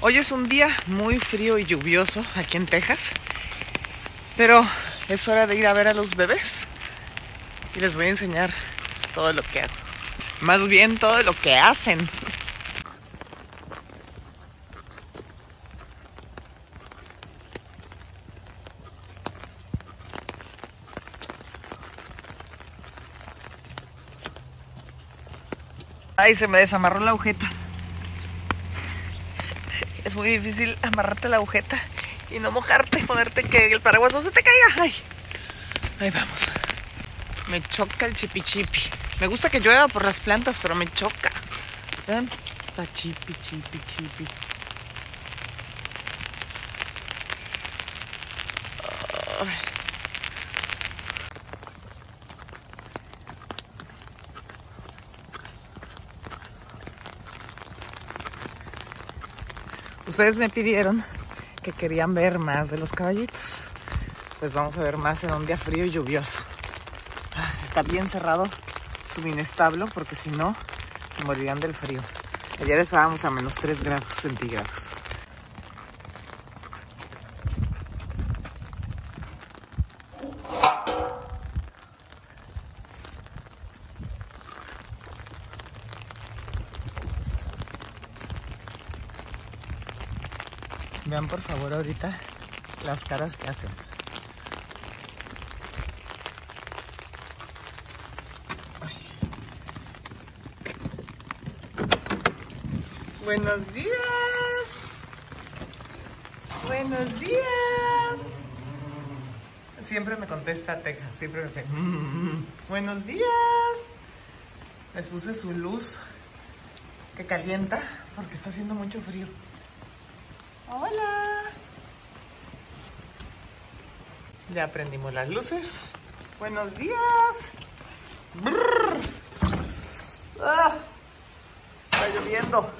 Hoy es un día muy frío y lluvioso aquí en Texas, pero es hora de ir a ver a los bebés y les voy a enseñar todo lo que hago. Más bien todo lo que hacen. Ay, se me desamarró la agujeta muy difícil amarrarte la agujeta y no mojarte, ponerte que el paraguas no se te caiga. Ay, ahí vamos. Me choca el chipi chipi. Me gusta que llueva por las plantas, pero me choca. ¿Ven? Está chipi chipi chipi. Ustedes me pidieron que querían ver más de los caballitos. Pues vamos a ver más en un día frío y lluvioso. Ah, está bien cerrado su establo porque si no se morirían del frío. Ayer estábamos a menos 3 grados centígrados. Por favor ahorita las caras que hacen. Buenos días. Buenos días. Siempre me contesta Texas, siempre me dice, mm, buenos días. Les puse su luz que calienta porque está haciendo mucho frío. Hola. Ya prendimos las luces. Buenos días. Ah, está lloviendo.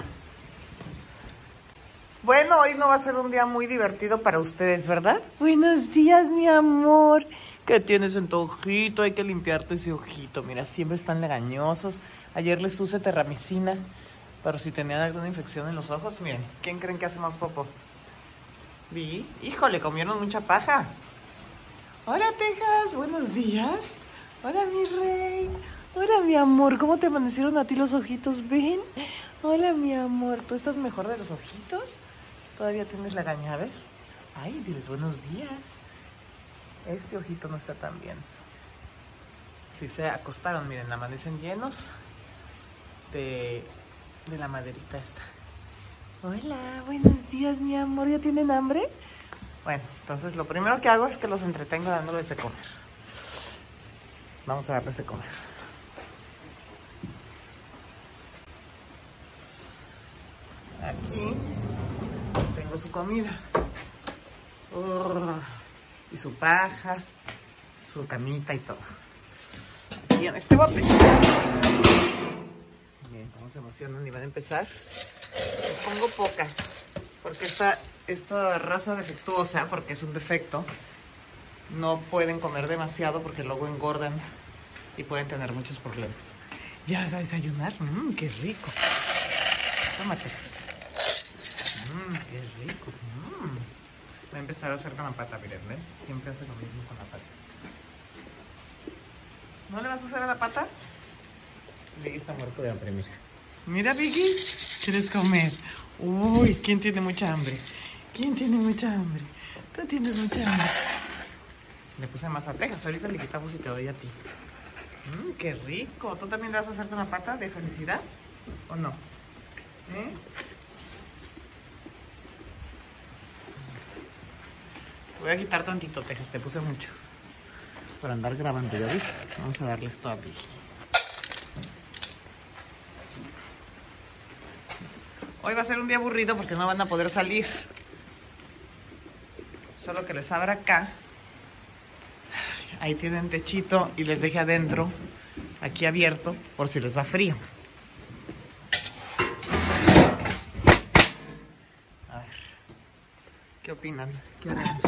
Bueno, hoy no va a ser un día muy divertido para ustedes, ¿verdad? Buenos días, mi amor. ¿Qué tienes en tu ojito? Hay que limpiarte ese ojito. Mira, siempre están legañosos. Ayer les puse terramicina pero si tenían alguna infección en los ojos, miren, ¿quién creen que hace más popo? Vi, híjole, comieron mucha paja. Hola, Texas, buenos días. Hola, mi rey. Hola, mi amor, ¿cómo te amanecieron a ti los ojitos? ¿Ven? Hola, mi amor, ¿tú estás mejor de los ojitos? ¿Todavía tienes la gaña? A ver. Ay, diles buenos días. Este ojito no está tan bien. Si se acostaron, miren, amanecen llenos de de la maderita esta. Hola, buenos días, mi amor. ¿Ya tienen hambre? Bueno, entonces lo primero que hago es que los entretengo dándoles de comer. Vamos a darles de comer. Aquí tengo su comida. y su paja, su camita y todo. Y en este bote cómo se emocionan y van a empezar. Les pongo poca, porque esta, esta raza defectuosa, porque es un defecto, no pueden comer demasiado porque luego engordan y pueden tener muchos problemas. ¿Ya vas a desayunar? Mmm, qué rico. Tómate. Mmm, qué rico. Mmm. Voy a empezar a hacer con la pata, miren, ¿ven? Siempre hace lo mismo con la pata. ¿No le vas a hacer a la pata? Le está muerto de hambre, mira. Mira, Vicky, ¿quieres comer? Uy, ¿quién tiene mucha hambre? ¿Quién tiene mucha hambre? Tú tienes mucha hambre. Le puse más atejas, ahorita le quitamos y te doy a ti. Mmm, qué rico. ¿Tú también le vas a hacer la pata de felicidad? ¿O no? ¿Eh? Voy a quitar tantito, Tejas, te puse mucho. Para andar grabando, ¿ya ves? Vamos a darle esto a Vicky. Hoy va a ser un día aburrido porque no van a poder salir. Solo que les abra acá. Ahí tienen techito y les deje adentro, aquí abierto, por si les da frío. A ver, ¿qué opinan? ¿Qué haremos?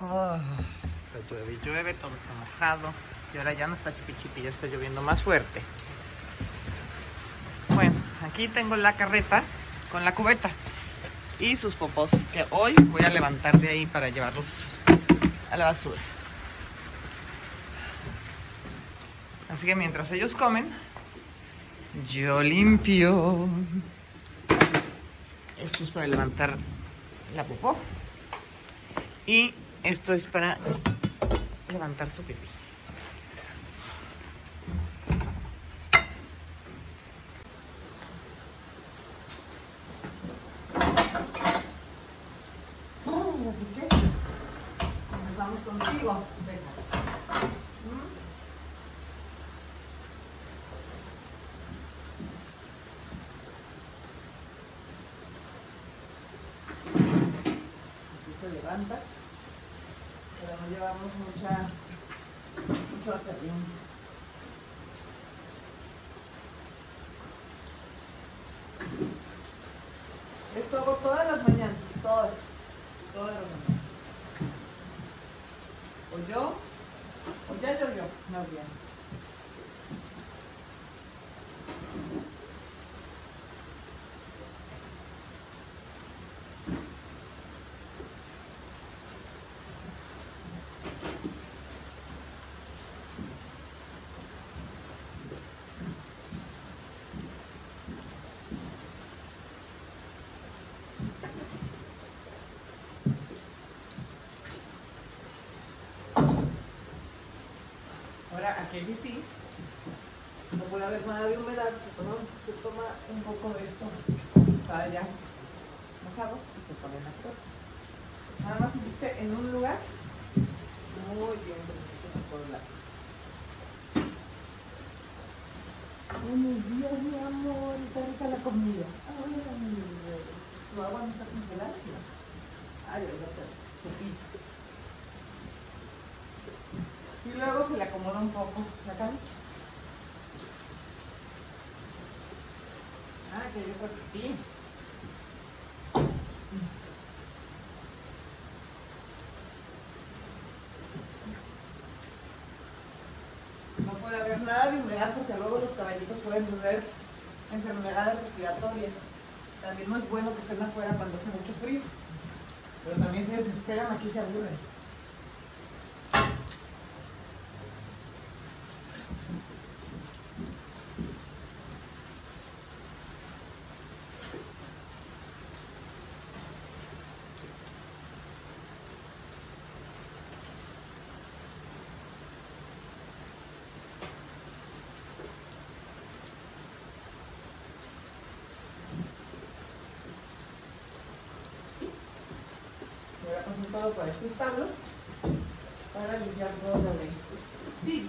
Oh, está llueve y llueve, todo está mojado. Y ahora ya no está chipi chipi, ya está lloviendo más fuerte. Aquí tengo la carreta con la cubeta. Y sus popos, que hoy voy a levantar de ahí para llevarlos a la basura. Así que mientras ellos comen, yo limpio. Esto es para levantar la popó. Y esto es para levantar su pipí. Levanta, pero no llevamos mucha, mucho acerrín. Esto hago todas las mañanas, todas, todas las mañanas. O yo, o ya yo, yo, más bien. Pipí. No puede haber nada de humedad. Se toma, se toma un poco de esto. Está ya mojado y se pone en la flor. Nada más hiciste en un lugar. Muy bien, por lados. Buenos días, mi amor. Está rica la comida. Ay, amor. ¿Tu agua no está congelada? Ay, ahorita cepillo. Y luego se le acomoda un poco la cara. Ah, que yo creo. No puede haber nada de humedad porque luego los caballitos pueden tener enfermedades respiratorias. También no es bueno que estén afuera cuando hace mucho frío. Pero también se desesperan, aquí se aburren. Para este para limpiar todo lo de Pig.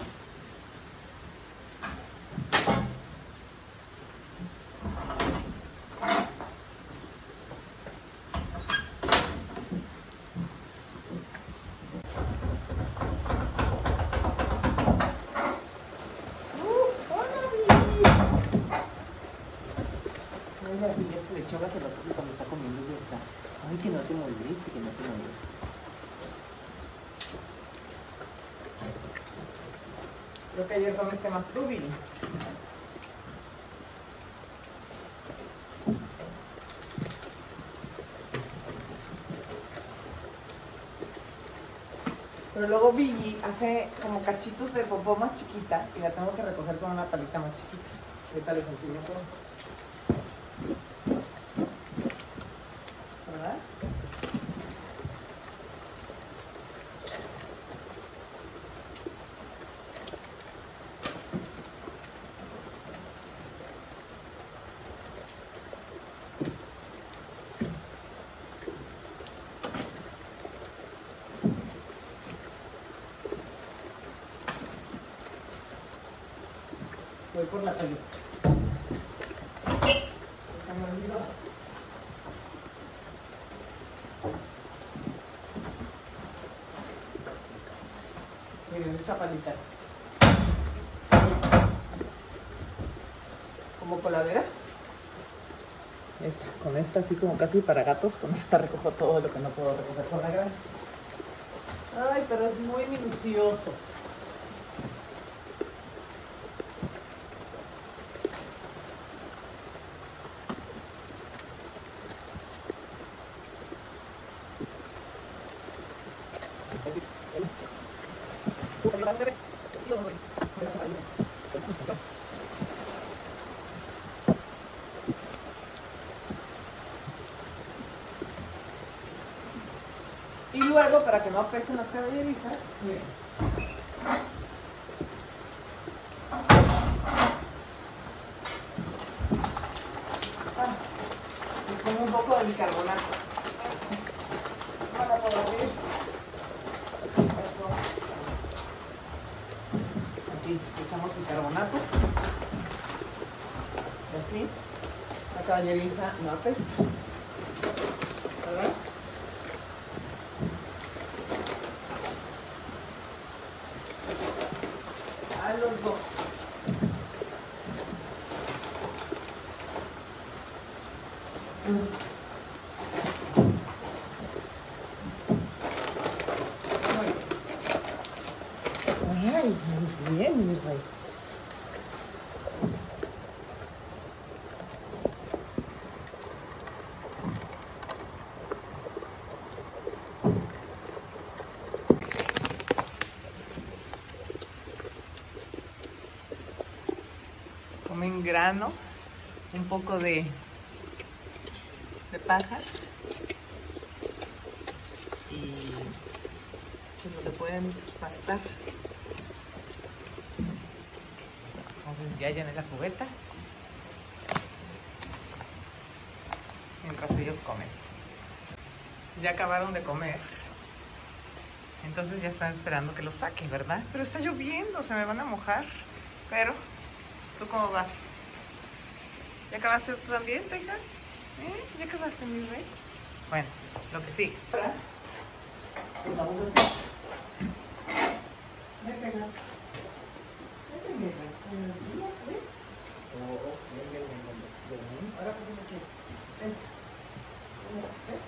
Uh, hola, Billy. Mira, Billy, este lechuga te lo toque cuando está comiendo libertad. Ay, que no te moleste, que no te moleste. Creo que ayer comiste más tú, Billy. Pero luego Billy hace como cachitos de popó más chiquita y la tengo que recoger con una palita más chiquita. Ahorita les enseño cómo. ¿Verdad? Voy por la pelota. Miren esta palita. Como coladera. Esta, con esta así como casi para gatos, con esta recojo todo lo que no puedo recoger con la granja. Ay, pero es muy minucioso. Y luego, para que no apesen las caballerizas. Ah, les pongo un poco de bicarbonato. Para poder abrir. Aquí echamos bicarbonato. Y así, la caballeriza no apesta. ¿Verdad? A los dos. Ay, muy bien, mi rey. Un poco de, de pajas y que pueden pastar. Entonces ya llené la cubeta mientras ellos comen. Ya acabaron de comer. Entonces ya están esperando que los saque, ¿verdad? Pero está lloviendo, se me van a mojar. Pero, ¿tú cómo vas? ¿Ya acabaste tú también, Texas? ¿Eh? ¿Ya acabaste, mi rey? Bueno, lo que sí. Ahora, pues vamos a hacer. Ven, Texas. Vete, mi rey. Buenos días, ven. Oh, ven, ven, ven, ven, ven. Ahora, pues, aquí. Ven. Ven, ven.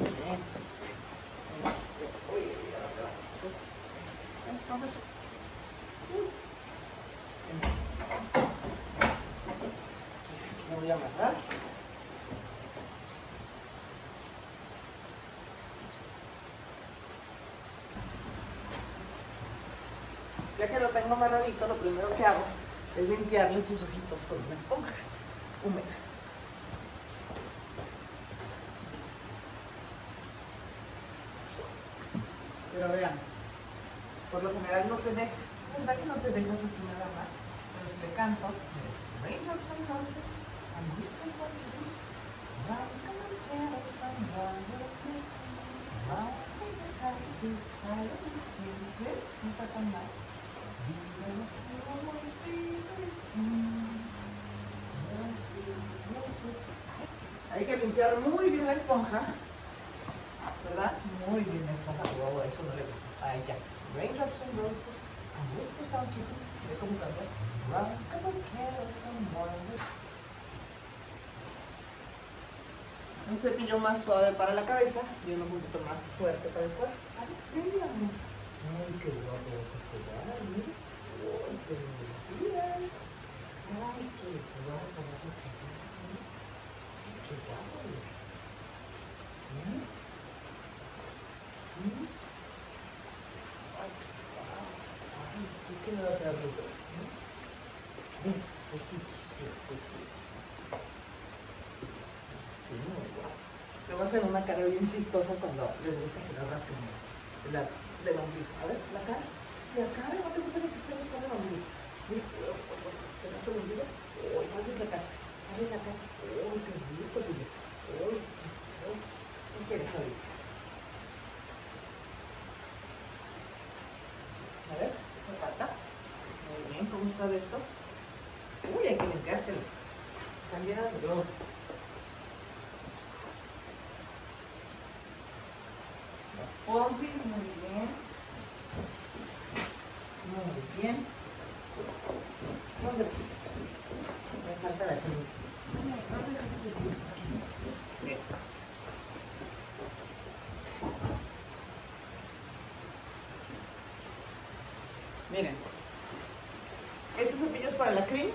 Muy bien. Uy, ahora te vamos. Ven, vamos. Uh. Ven. Lo voy a amarrar. Ya que lo tengo amarradito, lo primero que hago es limpiarle sus ojitos con una esponja húmeda. Pero vean, por lo general no se deja. ¿Verdad que no te dejas así nada más? Pero si le canto, raindrops and roses and whispers of leaves, and in the this Hay que limpiar muy bien la esponja, ¿verdad? Muy bien la esponja, wow, eso no le gusta. Ahí ya. Raindrops and roses and whispers of kittens. Ve cómo canta. Round and un cepillo más suave para la cabeza y uno un poquito más fuerte para el cuerpo. Ay, amor. Ay, qué guapo vas a quedar, mira. Ay, qué mentira. A hacer una cara bien chistosa cuando les gusta que la rasquen la, del. A ver, la cara. La cara, ¿no te gusta que te esté rascando el ombligo? ¿Te cara. Uy, qué rico, Lili. Uy, uy. ¿Qué quieres? A ver, me falta. Muy bien, ¿cómo está esto? Uy, hay que limpiártelas. Llenas de lodo. Las pompis, muy bien. Muy bien. ¿Dónde vas? Me falta la crema. ¿Dónde vas? Bien. Miren. Este cepillo es para la cream.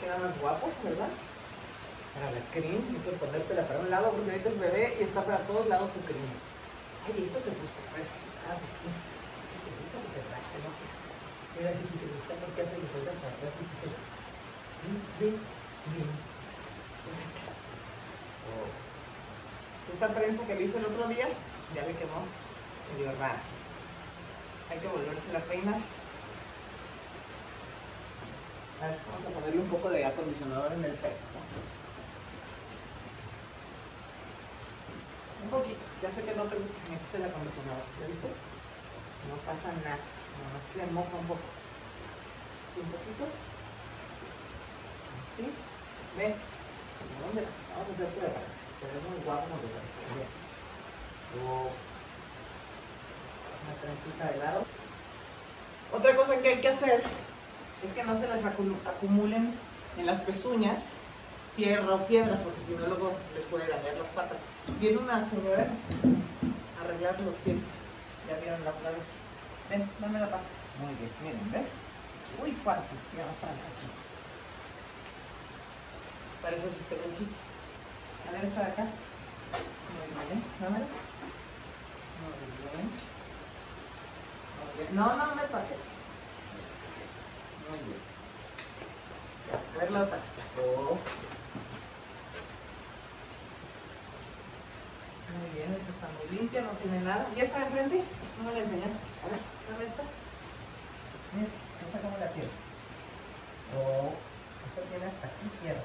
Queda más guapo, ¿verdad? La cream, hay que ponértela para un lado porque ahorita es bebé y está para todos lados su cream. Ay, esto te gusta, a ver, haz así. atrás, que no Mira que si te gusta lo que hace, que salgas para atrás y si te gusta. Ven, ven. Oh. Esta prensa que le hice el otro día, ya me quemó medio rara. Hay que volverse la peinar. A ver, vamos a ponerle un poco de acondicionador en el pelo. Un poquito. Ya sé que no te gusta que me el acondicionador. ¿Ya viste? No pasa nada. Nomás se moja un poco. ¿Sí, un poquito. Así. Ve. ¿Dónde vas? Vamos a hacer atrás. Pero es muy guapo, no parece. Bien. Una trencita de lados. Otra cosa que hay que hacer es que no se les acumulen en las pezuñas fierro, piedras, porque si no luego les puede dañar las patas. Viene una señora a arreglar los pies. Ya vieron la otra vez. Ven, dame la pata. Muy bien, miren, ¿ves? Uy, cuarto, ya va atrás aquí. Para eso es este ganchito. A ver, esta de acá. Muy bien, dámela. Muy bien. Muy bien. No, no me toques. Muy bien. A ver la otra. Oh. Muy bien, esta está muy limpia, no tiene nada. ¿Ya está enfrente? ¿No me la enseñaste? A ver, ¿dónde está? Mira, ¿esta cómo la tienes? Oh, esta tiene hasta aquí izquierda.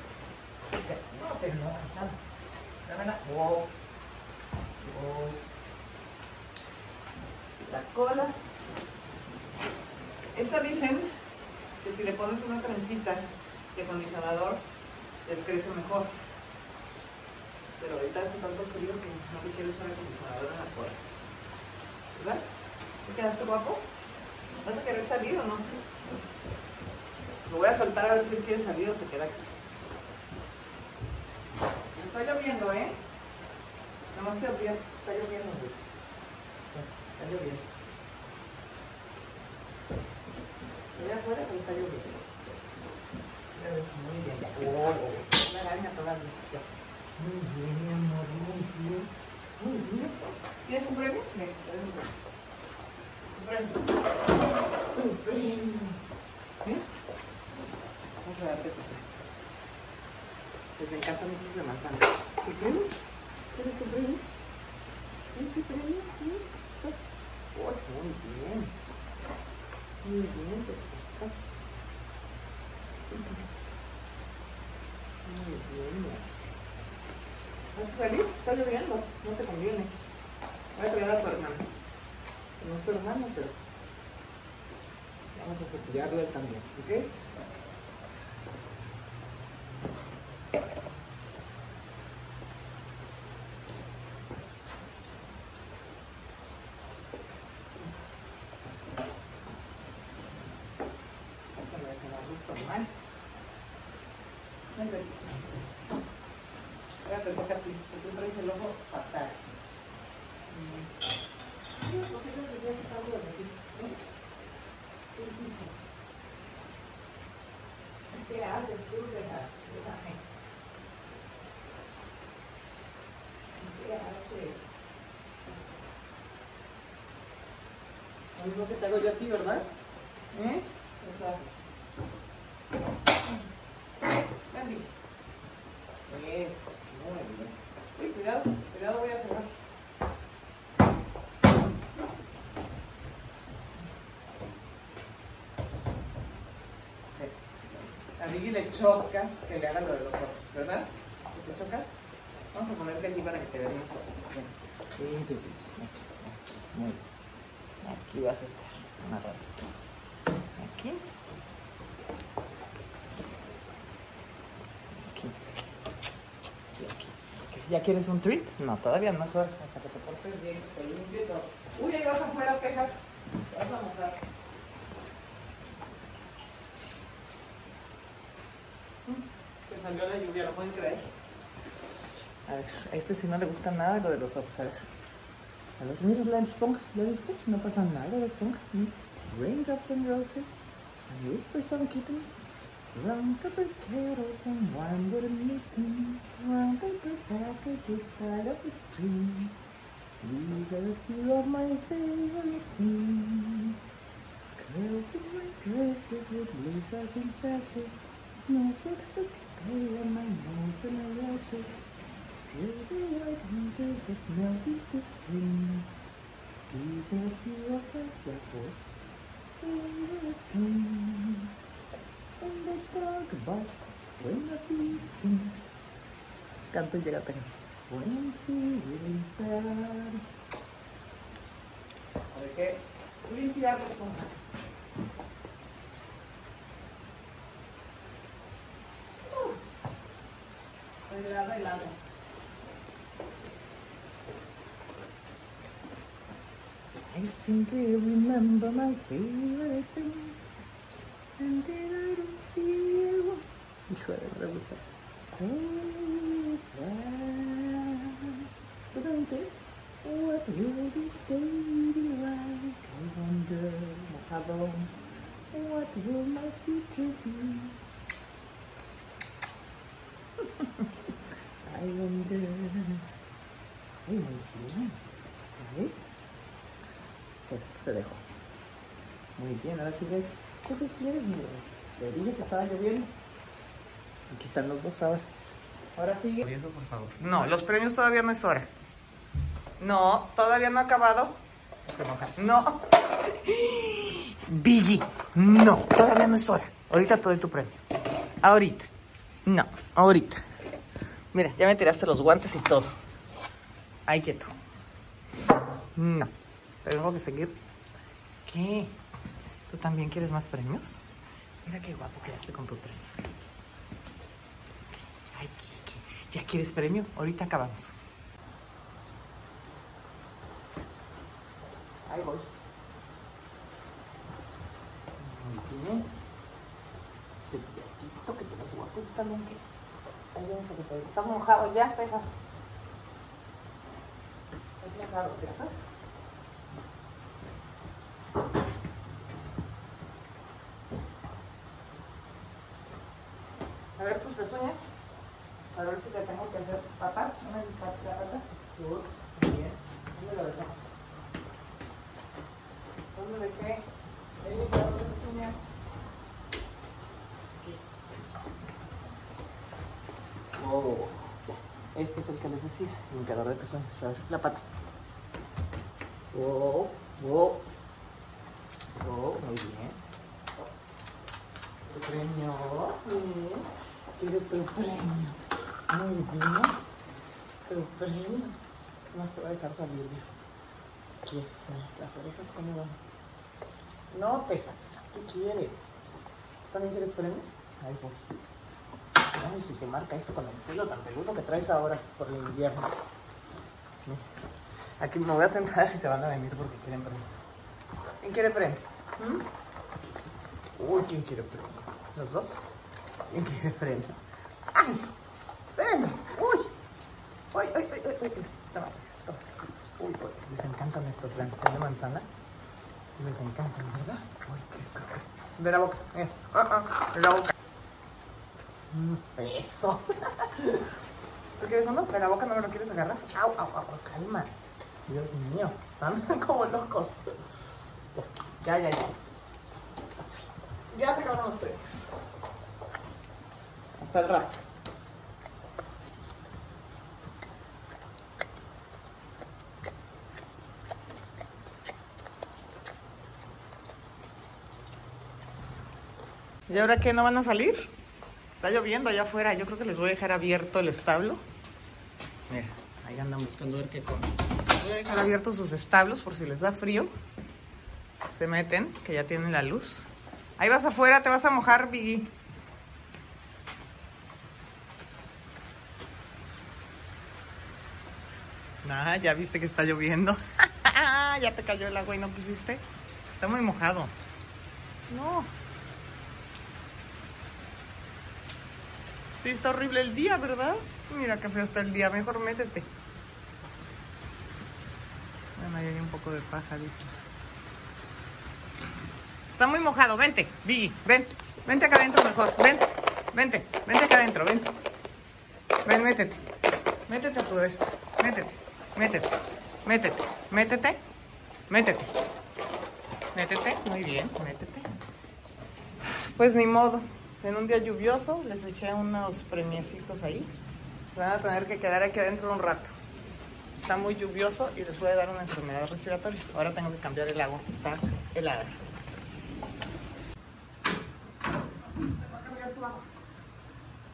No, pero no, pasado. Dámela. Oh. Oh. La cola. Esta dicen que si le pones una trencita de acondicionador, les crece mejor. Pero ahorita hace tanto frío que no me quiero echar acondicionador en la cola. ¿Verdad? ¿Te quedaste guapo? ¿Vas a querer salir o no? Lo voy a soltar a ver si él quiere salir o se queda aquí. Está lloviendo, ¿eh? Nomás te olvides, está lloviendo. Está lloviendo. Allá afuera, pero está lloviendo. Muy bien. Oh, una araña todavía. Muy bien, mi amor, muy bien. Muy bien. ¿Tienes un premio? Un premio. Un premio. ¿Eh? Vamos a darte tu premio. Les encantan estos de manzana. ¿Tu premio? ¿Quieres un premio? ¿Quieres tu premio? Oh, muy bien. Muy bien, perfecto. Muy bien. ¿Vas a salir? Está lloviendo, no te conviene. Voy a traer a tu hermano. No es tu hermano, pero vamos a cepillarlo él también, ¿ok? Lo mismo que te hago yo a ti, ¿verdad? ¿Eh? Eso haces Pues, muy bien. Uy, cuidado, cuidado, voy a cerrar. A Vicky le choca que le hagan lo de los ojos, ¿verdad? ¿Te choca? Vamos a ponerte aquí para que te vean más ojos. Bien. Muy bien. Aquí vas a estar una ratito. Aquí. Aquí. Sí, aquí. ¿Ya quieres un treat? No, todavía no es hora. Hasta que te portes bien, te limpio todo. Uy, ahí vas afuera, Texas. Te vas a montar. Salió la lluvia, ¿lo pueden creer? A ver, a este sí no le gusta nada lo de los ojos. A ver. A ver, mira la esponja, ¿ya viste? No pasa nada la esponja. Raindrops and roses, and whispers on kittens, round paper kettles and warm wooden mittens, round paper packages tied up with strings. These are a few of my favorite things. Girls in white dresses with lasers and sashes, snowflakes that stay on my nose and eyelashes, silver white that melt into springs. These are a few of my records. And the dog barks when the bee stings. Canto llega a When feeling sad. Helado, helado. I simply remember my favorite things. And then I don't feel. Gusta. So ¿Tú qué quieres, mi bebé? Te dije que estaba lloviendo. Aquí están los dos ahora. Ahora sigue. No, los premios todavía no es hora. No, todavía no ha acabado. No. Billy, no, todavía no es hora. Ahorita te doy tu premio. Ahorita. No, ahorita. Mira, ya me tiraste los guantes y todo. Ay, quieto. No. Tengo que seguir. ¿Qué? ¿Tú también quieres más premios? Mira qué guapo quedaste con tu trenza. Ay, ¿qué, ¿Ya quieres premio? Ahorita acabamos. Ahí voy. Muy bien. Que te vas guapo también que. Ahí vienes a que te. Estás mojado ya, Texas. ¿Estás mojado, Texas? A ver tus pezuñas. A ver si te tengo que hacer pata. Una la pata. Good. Muy bien. ¿Dónde lo dejamos? ¿Dónde dejé? Ahí le quedaron las pezuñas. Oh, ya. Este es el que les decía, limpiador de pezones. A ver, la pata. Oh, oh. Oh, muy bien. Tu premio. Bien. ¿Quieres tu premio? Muy bien. Tu premio. Más te voy a dejar salir ya. Quieres, las orejas, ¿cómo van? No, Texas. ¿Qué quieres? ¿También quieres premio? Ahí voy. Ay, si te marca esto con el pelo tan peludo que traes ahora por el invierno. Aquí me voy a sentar y se van a venir porque quieren premio. ¿Quién quiere premio? ¿Mm? Uy, ¿quién quiere premio? ¿Los dos? ¿Quién quiere premio? ¡Ay! ¡Espérenme! ¡Uy! ¡Uy, uy, uy, uy! uy. Uy, les encantan estos grandes de manzana. Les encantan, ¿verdad? Uy, qué. De la boca, eh. Ah, ah, de la boca. Mm, Eso. ¿Tú quieres uno? ¿De la boca no me lo quieres agarrar? Au, au, au, calma. Dios mío, están como locos. Ya, ya, ya. Ya se acabaron los premios. Hasta el rato. ¿Y ahora qué? ¿No van a salir? Está lloviendo allá afuera. Yo creo que les voy a dejar abierto el establo. Mira, ahí andan buscando ver qué comen. Voy a dejar abiertos sus establos por si les da frío. Se meten, que ya tienen la luz. Ahí vas afuera, te vas a mojar, Biggie. Ah, ya viste que está lloviendo. ya te cayó el agua y no quisiste. Está muy mojado. No. Sí, está horrible el día, ¿verdad? Mira qué feo está el día. Mejor métete. Bueno, ahí hay un poco de paja, dice. Está muy mojado. Vente, Biggie. Ven. Vente acá adentro mejor. Ven. Vente. Vente acá adentro. Ven. Ven, métete. Métete a tu esto. Métete. Métete. Métete. Métete. Métete. Métete, muy bien, métete. Pues ni modo. En un día lluvioso les eché unos premiecitos ahí. Se van a tener que quedar aquí adentro un rato. Está muy lluvioso y les puede dar una enfermedad respiratoria. Ahora tengo que cambiar el agua, está helada.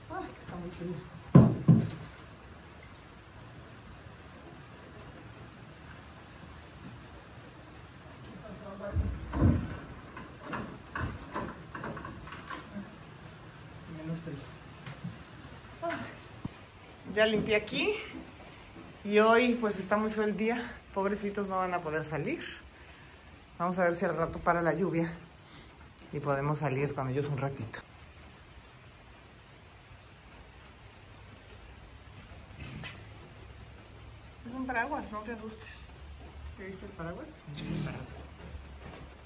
Que está muy. Menos frío. Ay. Ya limpié aquí y hoy pues está muy feo el día. Pobrecitos no van a poder salir. Vamos a ver si al rato para la lluvia y podemos salir con ellos un ratito. Es un paraguas, no te asustes. ¿Te viste el paraguas? Sí, el paraguas.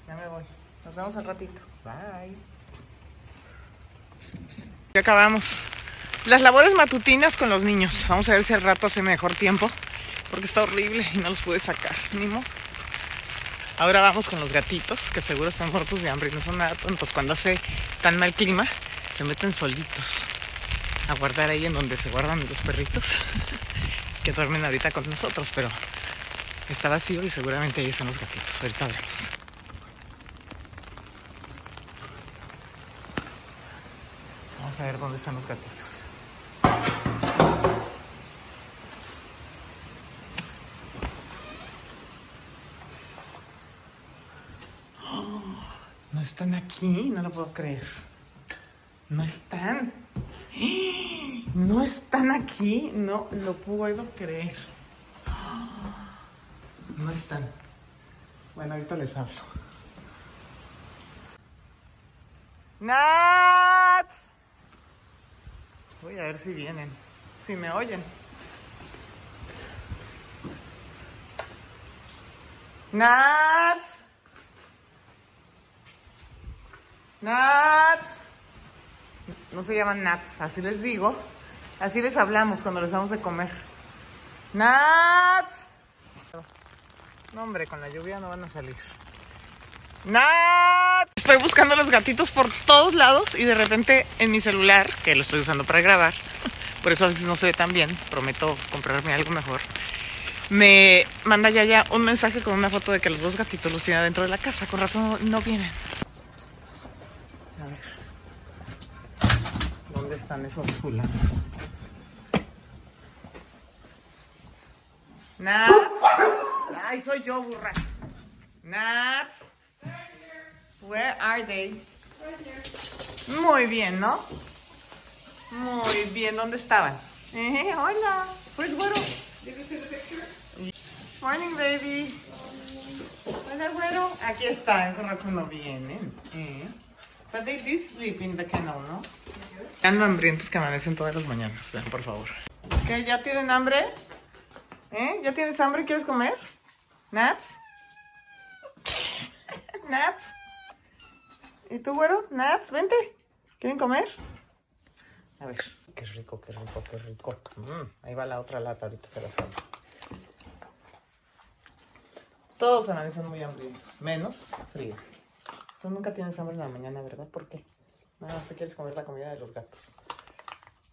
Ya me voy. Nos vemos al ratito. Bye. Ya acabamos. Las labores matutinas con los niños. Vamos a ver si al rato hace mejor tiempo. Porque está horrible y no los pude sacar. Ni. Ahora vamos con los gatitos, que seguro están muertos de hambre y no son nada tontos. Cuando hace tan mal clima, se meten solitos a guardar ahí en donde se guardan los perritos, que duermen ahorita con nosotros, pero está vacío y seguramente ahí están los gatitos. Ahorita veremos. Vamos a ver dónde están los gatitos. No están aquí, no lo puedo creer. No están. No están aquí, no lo puedo creer. No están. Bueno, ahorita les hablo. Nats. Voy a ver si vienen, si me oyen. Nats. Nats. No se llaman Nats, así les digo. Así les hablamos cuando les damos de comer. Nats. No, hombre, con la lluvia no van a salir. Nats. Estoy buscando los gatitos por todos lados y de repente en mi celular, que lo estoy usando para grabar, por eso a veces no se ve tan bien, prometo comprarme algo mejor. Me manda ya ya un mensaje con una foto de que los dos gatitos los tiene dentro de la casa. Con razón no vienen. A ver. ¿Dónde están esos fulanos? Nats. Ay, soy yo, burra. Nats. Where are they? Muy bien, ¿no? Muy bien, ¿dónde estaban? Eh, hola. Pues bueno. Morning, baby. Hola, güero. Aquí están, con razón no vienen. Eh. But they did sleep in the kennel, ¿no? Están hambrientos que amanecen todas las mañanas, vean, por favor. ¿Qué? ¿Ya tienen hambre? ¿Eh? ¿Ya tienes hambre? ¿Quieres comer? ¿Nats? ¿Nats? ¿Y tú, güero? ¿Nats? Vente. ¿Quieren comer? A ver. Qué rico, qué rico, qué rico. Mm, ahí va la otra lata, ahorita se la salgo. Todos amanecen muy hambrientos, menos frío. Tú nunca tienes hambre en la mañana, ¿verdad? ¿Por qué? Nada más te quieres comer la comida de los gatos.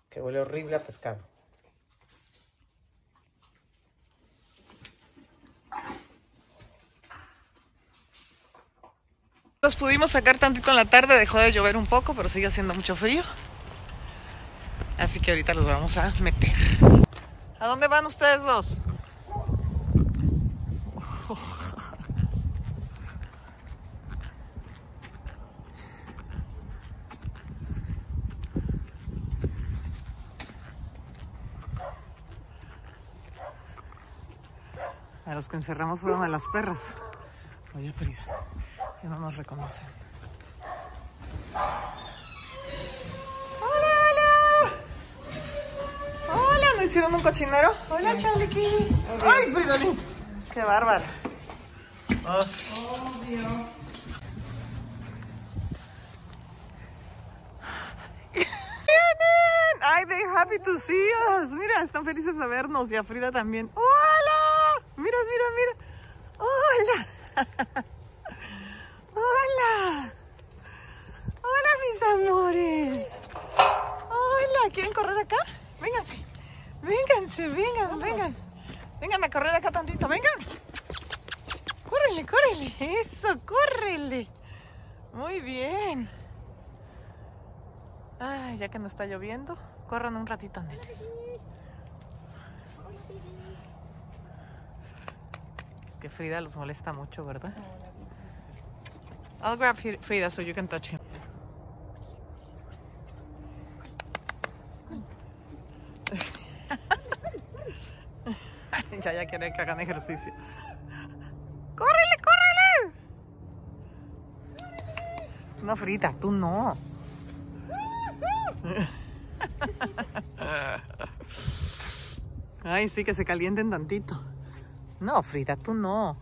Que huele horrible a pescado. Los pudimos sacar tantito en la tarde, dejó de llover un poco, pero sigue haciendo mucho frío. Así que ahorita los vamos a meter. ¿A dónde van ustedes dos? A los que encerramos fueron a las perras. Oye, Frida, no nos reconocen. ¡Hola, hola! ¡Hola! ¿No hicieron un cochinero? ¡Hola, Charliqui! ¡Ay, Fridolín! ¡Qué bárbaro! Oh. Vienen. ¡Ay, they're happy to see us! Mira, están felices de vernos y a Frida también. ¡Hola! Mira, mira, mira. ¡Hola! Hola. Hola, mis amores. Hola, ¿quieren correr acá? Vénganse. Vénganse, vengan, vengan. Vengan a correr acá tantito, vengan. Córrele, córrele. Eso, córrele. Muy bien. Ay, ya que no está lloviendo, corran un ratito, nenes. Es que Frida los molesta mucho, ¿verdad? I'll grab Fri- Frida so you can touch him. ya, ya quiere que hagan ejercicio. ¡Córrele, córrele! No, Frida, tú no. Ay, sí, que se calienten tantito. No, Frida, tú no.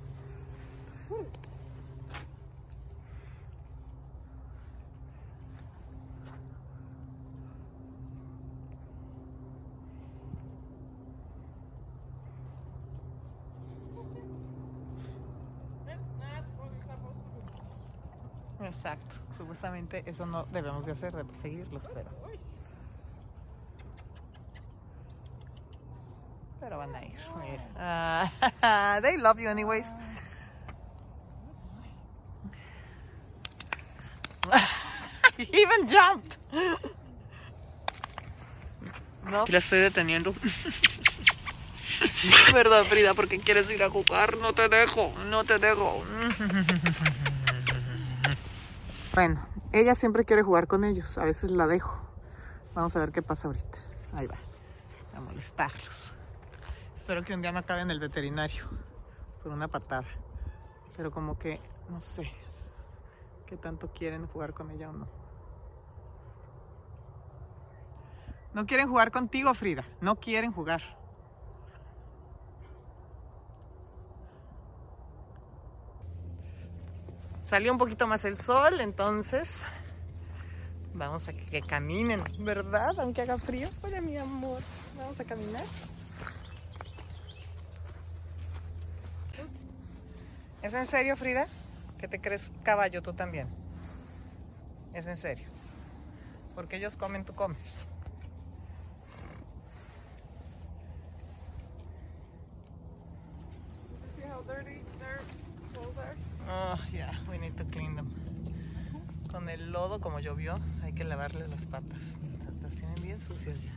Exacto. Supuestamente eso no debemos de hacer, de perseguirlos, pero... Pero van a ir. Ah, they love you anyways. He even jumped. No. La estoy deteniendo. ¿Verdad, Frida? Porque quieres ir a jugar. No te dejo, no te dejo. Bueno, ella siempre quiere jugar con ellos. A veces la dejo. Vamos a ver qué pasa ahorita. Ahí va. A molestarlos. Espero que un día no acabe en el veterinario por una patada. Pero como que, no sé, qué tanto quieren jugar con ella o no. No quieren jugar contigo, Frida. No quieren jugar. Salió un poquito más el sol, entonces vamos a que, caminen, ¿verdad? Aunque haga frío. Hola, mi amor. Vamos a caminar. ¿Es en serio, Frida? ¿Que te crees caballo tú también? Es en serio. Porque ellos comen, tú comes. See how dirty their clothes are? Oh, yeah, we need to clean them. Con el lodo, llovió, hay que lavarle las patas. Las tienen bien sucias ya.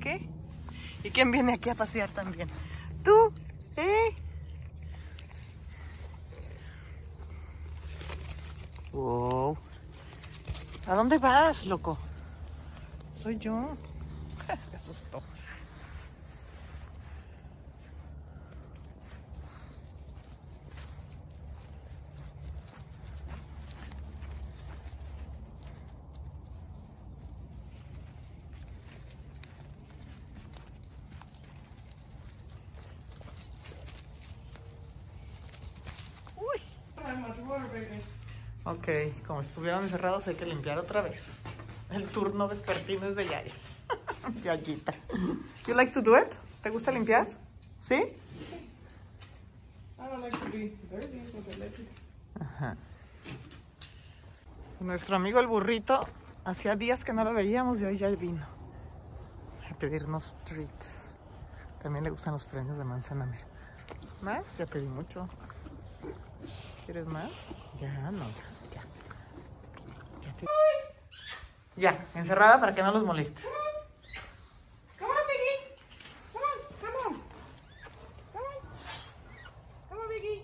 ¿Qué? ¿Y quién viene aquí a pasear también? ¿Tú? ¿Eh? Wow. ¿A dónde vas, loco? Soy yo. Me asustó. Uy. How Ok, como estuvieron encerrados hay que limpiar otra vez. El turno vespertino es de Yaya. Yayita. You like to do it? ¿Te gusta limpiar? ¿Sí? I don't like to be dirty, but I like it. Ajá. Nuestro amigo el burrito, hacía días que no lo veíamos y hoy ya vino a pedirnos treats. También le gustan los premios de manzana, mira. ¿Más? Ya pedí mucho. ¿Quieres más? Ya, no, ya. Ya, ya, te- ya, encerrada para que no los molestes. Come on, Biggie. Come on, come on. Come on. Come on, Biggie.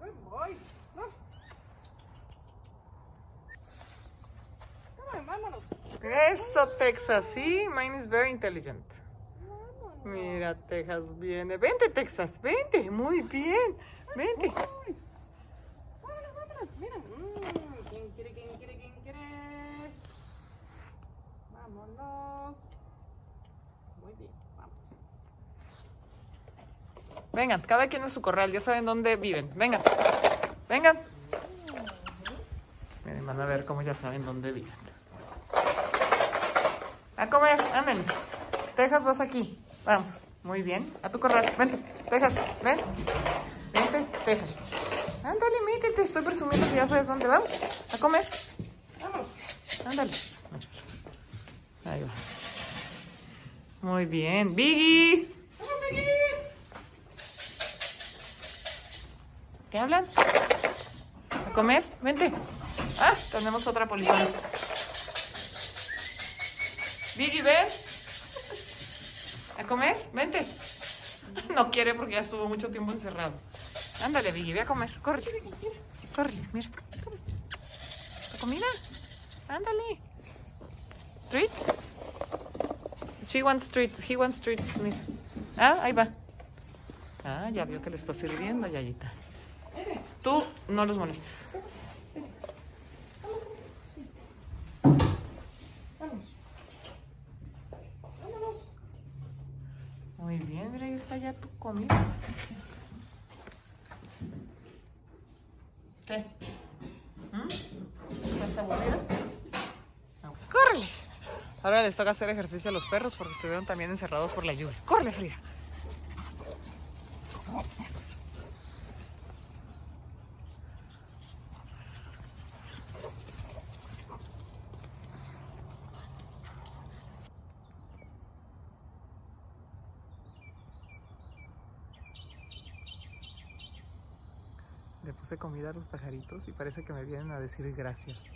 Good boy. Look. Come on, vámonos. Eso, Texas, sí, mine is very intelligent. Mira, Texas viene. Vente, Texas, vente. Muy bien. Vente. Vámonos, vámonos. Mira. Mm, ¿Quién quiere, quién quiere, quién quiere? Vámonos. Muy bien, vamos. Vengan, cada quien en su corral, ya saben dónde viven. Vengan, vengan. Miren, van a ver cómo ya saben dónde viven. A comer, anden. Texas, vas aquí. Vamos. Muy bien. A tu corral. Vente, Texas. Ven. Vente, Texas. Ándale, métete. Estoy presumiendo que ya sabes dónde vamos. A comer. Vamos. Ándale. Ahí va. Muy bien. Biggie. ¿Qué hablan? ¿A comer? Vente. Ah, tenemos otra polizona. Biggie, ven. ¿A comer? Vente. No quiere porque ya estuvo mucho tiempo encerrado. Ándale, Biggie, ve a comer. Corre. Corre, mira. ¿La comida? Ándale. ¿Treats? She wants treats. He wants treats. Mira. Ah, ahí va. Ah, ya vio que le está sirviendo, Yayita. Tú no los molestes. Muy bien, mira, ahí está ya tu comida. ¿Qué? ¿Mm? ¿Estás aburrida? ¡Córrele! Ahora les toca hacer ejercicio a los perros porque estuvieron también encerrados por la lluvia. ¡Córrele, Frida! A los pajaritos y parece que me vienen a decir gracias.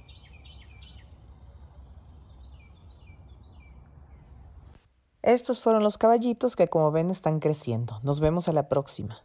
Estos fueron los caballitos que como ven están creciendo. Nos vemos a la próxima.